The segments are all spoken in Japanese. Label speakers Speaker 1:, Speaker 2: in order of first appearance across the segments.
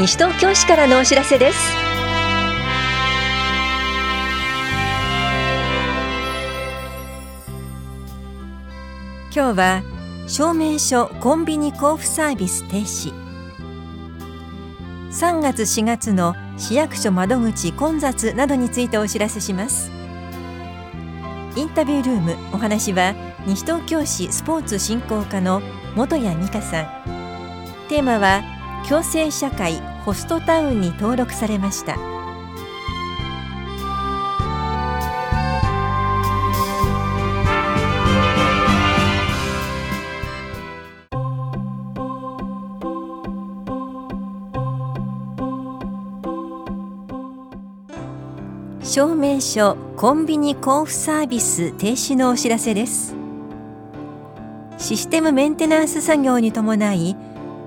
Speaker 1: 西東京市からのお知らせです。
Speaker 2: 今日は証明書コンビニ交付サービス停止。3月4月の市役所窓口混雑などについてお知らせします。インタビュールームお話は西東京市スポーツ振興課の本谷美香さん。テーマは共生社会ホストタウンに登録されました。証明書コンビニ交付サービス停止のお知らせです。システムメンテナンス作業に伴い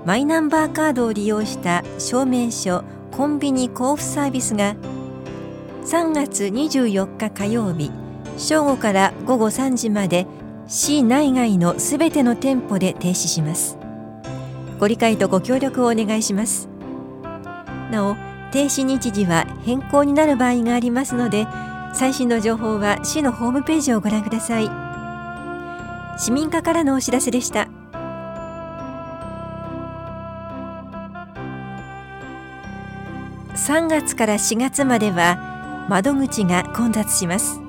Speaker 2: マイナンバーカードを利用した証明書コンビニ交付サービスが3月24日火曜日正午から午後3時まで市内外のすべての店舗で停止します。ご理解とご協力をお願いします。なお停止日時は変更になる場合がありますので最新の情報は市のホームページをご覧ください。市民課からのお知らせでした。3月から4月までは窓口が混雑します。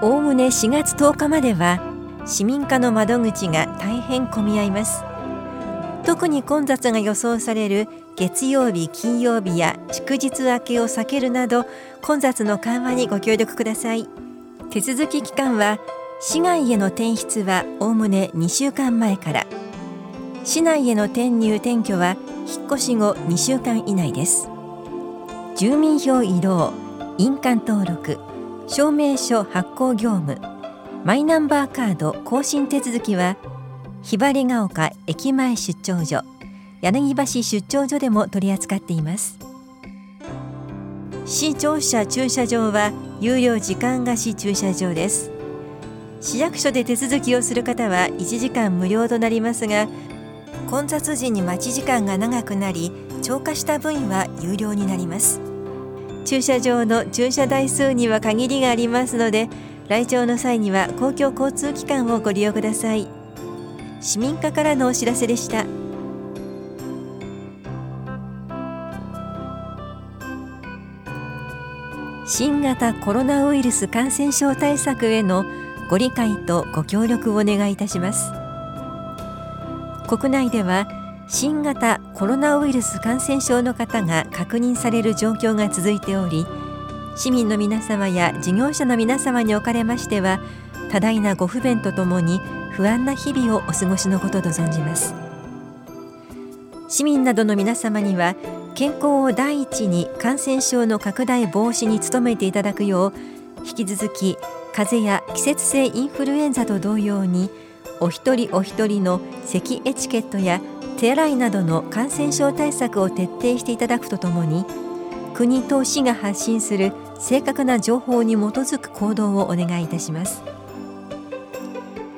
Speaker 2: おおむね4月10日までは市民課の窓口が大変混み合います。特に混雑が予想される月曜日金曜日や祝日明けを避けるなど混雑の緩和にご協力ください。手続き期間は市外への転出はおおむね2週間前から。市内への転入転居は引っ越し後2週間以内です。住民票移動印鑑登録証明書発行業務マイナンバーカード更新手続きはひばりが丘駅前出張所柳橋出張所でも取り扱っています。市庁舎駐車場は有料時間貸し駐車場です。市役所で手続きをする方は1時間無料となりますが混雑時に待ち時間が長くなり超過した分は有料になります。駐車場の駐車台数には限りがありますので来庁の際には公共交通機関をご利用ください。市民課からのお知らせでした。新型コロナウイルス感染症対策へのご理解とご協力をお願いいたします。国内では新型コロナウイルス感染症の方が確認される状況が続いており市民の皆様や事業者の皆様におかれましては多大なご不便とともに不安な日々をお過ごしのことと存じます。市民などの皆様には健康を第一に感染症の拡大防止に努めていただくよう引き続き風邪や季節性インフルエンザと同様にお一人お一人の咳エチケットや手洗いなどの感染症対策を徹底していただくとともに国と市が発信する正確な情報に基づく行動をお願いいたします。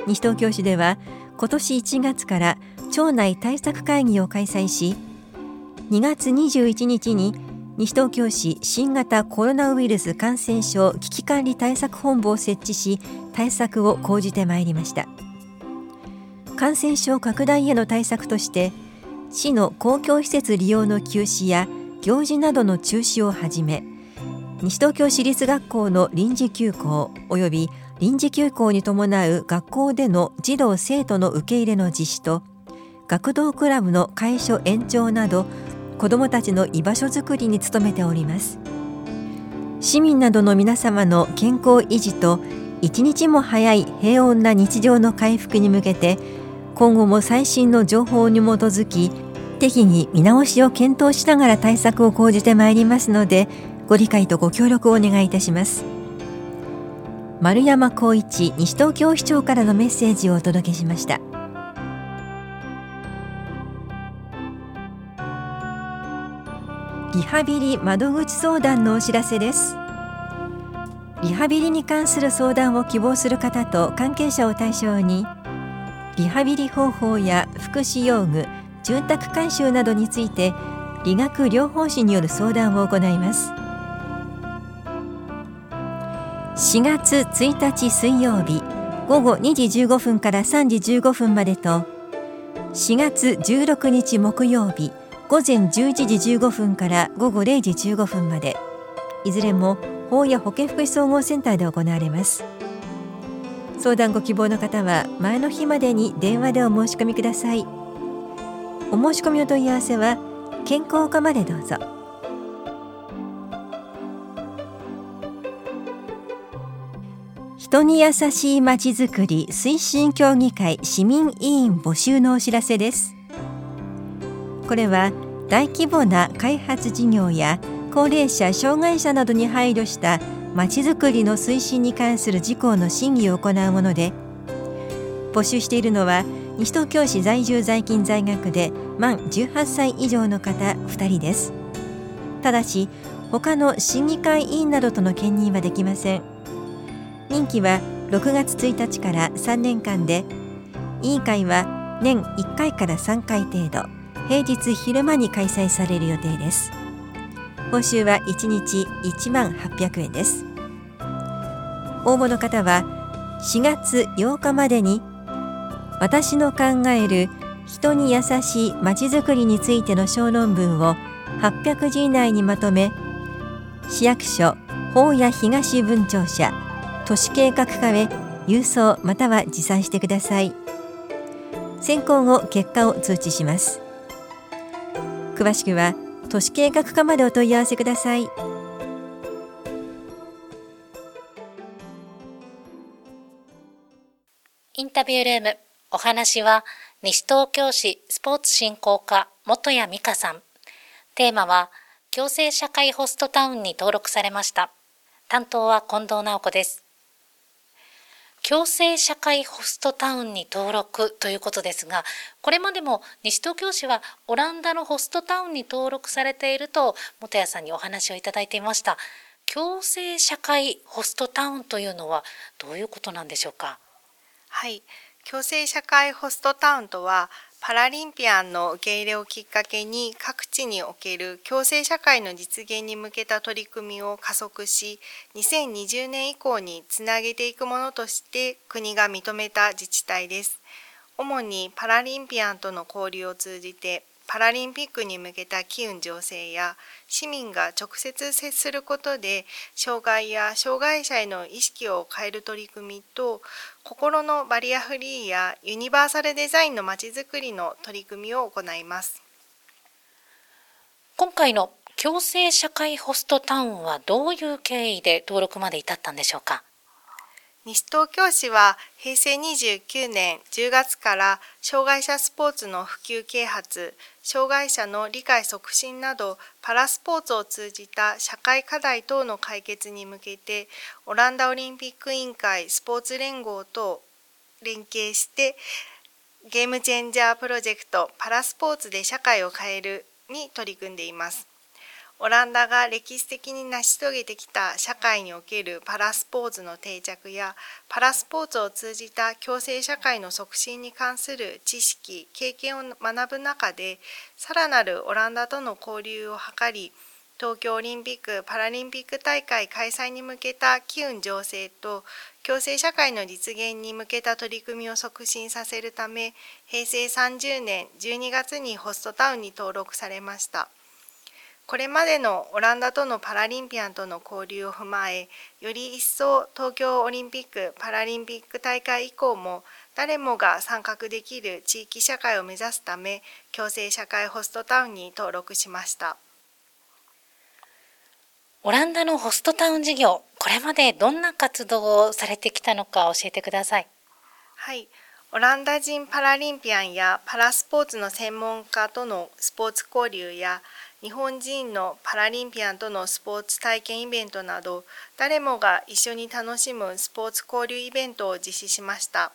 Speaker 2: 西東京市では今年1月から町内対策会議を開催し2月21日に西東京市新型コロナウイルス感染症危機管理対策本部を設置し対策を講じてまいりました。感染症拡大への対策として市の公共施設利用の休止や行事などの中止をはじめ西東京市立学校の臨時休校及び臨時休校に伴う学校での児童生徒の受け入れの実施と学童クラブの解消延長など子どもたちの居場所づくりに努めております。市民などの皆様の健康維持と一日も早い平穏な日常の回復に向けて今後も最新の情報に基づき適宜見直しを検討しながら対策を講じてまいりますのでご理解とご協力をお願いいたします。丸山光一西東京市長からのメッセージをお届けしました。リハビリ窓口相談のお知らせです。リハビリに関する相談を希望する方と関係者を対象にリハビリ方法や福祉用具住宅改修などについて理学療法士による相談を行います。4月1日水曜日午後2時15分から3時15分までと4月16日木曜日午前11時15分から午後0時15分までいずれも法や保健福祉総合センターで行われます。相談ご希望の方は前の日までに電話でお申し込みください。お申し込みお問い合わせは健康課までどうぞ。人に優しいまちづくり推進協議会市民委員募集のお知らせです。これは大規模な開発事業や高齢者障害者などに配慮したまちづくりの推進に関する事項の審議を行うもので募集しているのは西東京市在住在勤在学で満18歳以上の方2人です。ただし他の審議会委員などとの兼任はできません。任期は6月1日から3年間で委員会は年1回から3回程度平日昼間に開催される予定です。報酬は1日1万800円です。応募の方は4月8日までに私の考える人に優しいまちづくりについての小論文を800字以内にまとめ市役所法屋東文庁舎都市計画課へ郵送または持参してください。選考後結果を通知します。詳しくは都市計画課までお問い合わせください。
Speaker 3: インタビュールームお話は西東京市スポーツ振興課元谷美香さん。テーマは共生社会ホストタウンに登録されました。担当は近藤直子です。共生社会ホストタウンに登録ということですが、これまでも西東京市はオランダのホストタウンに登録されていると、本谷さんにお話をいただいていました。共生社会ホストタウンというのはどういうことなんでしょうか？
Speaker 4: はい。共生社会ホストタウンとは、パラリンピアンの受け入れをきっかけに各地における共生社会の実現に向けた取り組みを加速し2020年以降につなげていくものとして国が認めた自治体です。主にパラリンピアンとの交流を通じてパラリンピックに向けた機運醸成や市民が直接接することで障害や障害者への意識を変える取り組みと心のバリアフリーやユニバーサルデザインのまちづくりの取り組みを行います。
Speaker 3: 今回の共生社会ホストタウンはどういう経緯で登録まで至ったんでしょうか？
Speaker 4: 西東京市は平成29年10月から障害者スポーツの普及啓発、障害者の理解促進などパラスポーツを通じた社会課題等の解決に向けてオランダオリンピック委員会スポーツ連合と連携してゲームチェンジャープロジェクトパラスポーツで社会を変えるに取り組んでいます。オランダが歴史的に成し遂げてきた社会におけるパラスポーツの定着やパラスポーツを通じた共生社会の促進に関する知識経験を学ぶ中でさらなるオランダとの交流を図り東京オリンピック・パラリンピック大会開催に向けた機運醸成と共生社会の実現に向けた取り組みを促進させるため平成30年12月にホストタウンに登録されました。これまでのオランダとのパラリンピアンとの交流を踏まえより一層東京オリンピック・パラリンピック大会以降も誰もが参画できる地域社会を目指すため共生社会ホストタウンに登録しました。
Speaker 3: オランダのホストタウン事業これまでどんな活動をされてきたのか教えてください。
Speaker 4: はい。オランダ人パラリンピアンやパラスポーツの専門家とのスポーツ交流や日本人のパラリンピアンとのスポーツ体験イベントなど誰もが一緒に楽しむスポーツ交流イベントを実施しました。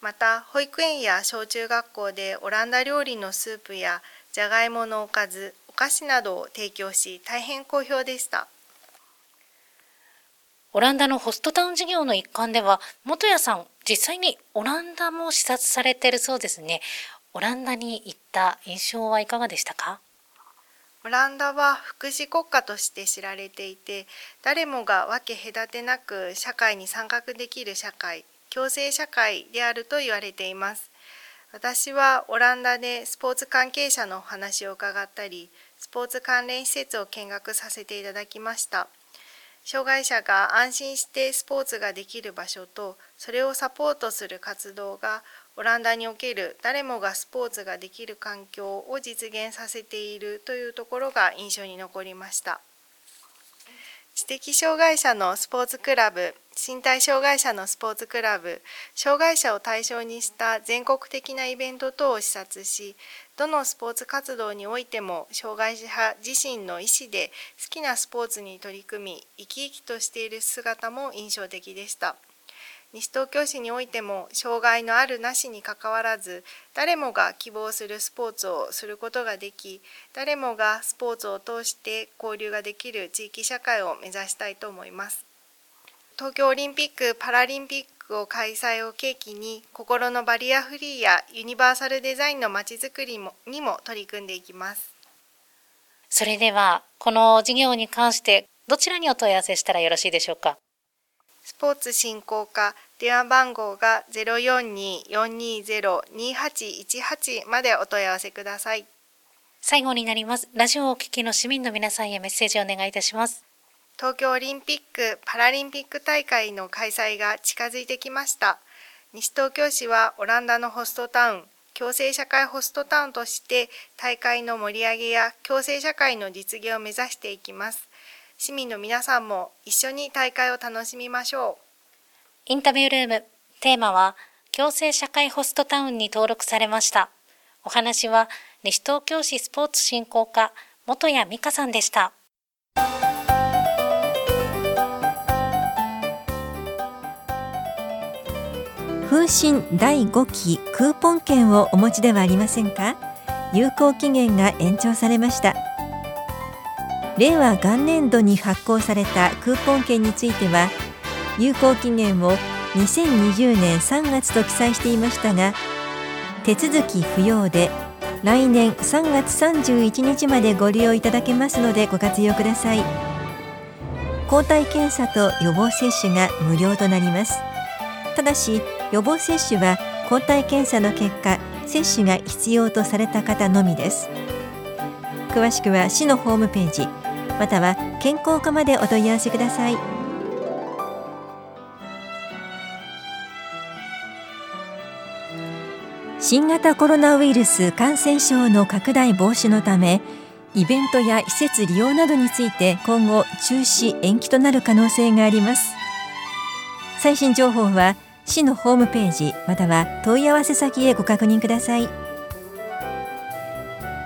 Speaker 4: また保育園や小中学校でオランダ料理のスープやじゃがいものおかずお菓子などを提供し大変好評でした。
Speaker 3: オランダのホストタウン事業の一環では元谷さん実際にオランダも視察されているそうですね。オランダに行った印象はいかがでしたか？
Speaker 4: オランダは福祉国家として知られていて誰もが分け隔てなく社会に参画できる社会共生社会であると言われています。私はオランダでスポーツ関係者のお話を伺ったりスポーツ関連施設を見学させていただきました。障害者が安心してスポーツができる場所とそれをサポートする活動がオランダにおける誰もがスポーツができる環境を実現させているというところが印象に残りました知的障害者のスポーツクラブ身体障害者のスポーツクラブ障害者を対象にした全国的なイベント等を視察しどのスポーツ活動においても障害者自身の意思で好きなスポーツに取り組み生き生きとしている姿も印象的でした。西東京市においても障害のあるなしにかかわらず誰もが希望するスポーツをすることができ誰もがスポーツを通して交流ができる地域社会を目指したいと思います。東京オリンピック・パラリンピックを開催を契機に心のバリアフリーやユニバーサルデザインのまちづくりもにも取り組んでいきます。
Speaker 3: それではこの事業に関してどちらにお問い合わせしたらよろしいでしょうか？
Speaker 4: スポーツ振興課電話番号が042-420-2818までお問い合わせください。
Speaker 3: 最後になります。ラジオをお聞きの市民の皆さんへメッセージをお願いいたします。
Speaker 4: 東京オリンピック・パラリンピック大会の開催が近づいてきました。西東京市はオランダのホストタウン、共生社会ホストタウンとして大会の盛り上げや共生社会の実現を目指していきます。市民の皆さんも一緒に大会を楽しみましょう。
Speaker 3: インタビュールーム、テーマは、共生社会ホストタウンに登録されました。お話は、西東京市スポーツ振興課、元谷美香さんでした。
Speaker 2: 風疹第5期クーポン券をお持ちではありませんか？有効期限が延長されました令和元年度に発行されたクーポン券については有効期限を2020年3月と記載していましたが手続き不要で来年3月31日までご利用いただけますのでご活用ください。抗体検査と予防接種が無料となります。ただし予防接種は抗体検査の結果接種が必要とされた方のみです。詳しくは市のホームページまたは健康課までお問い合わせください。新型コロナウイルス感染症の拡大防止のためイベントや施設利用などについて今後中止延期となる可能性があります。最新情報は市のホームページまたは問い合わせ先へご確認ください。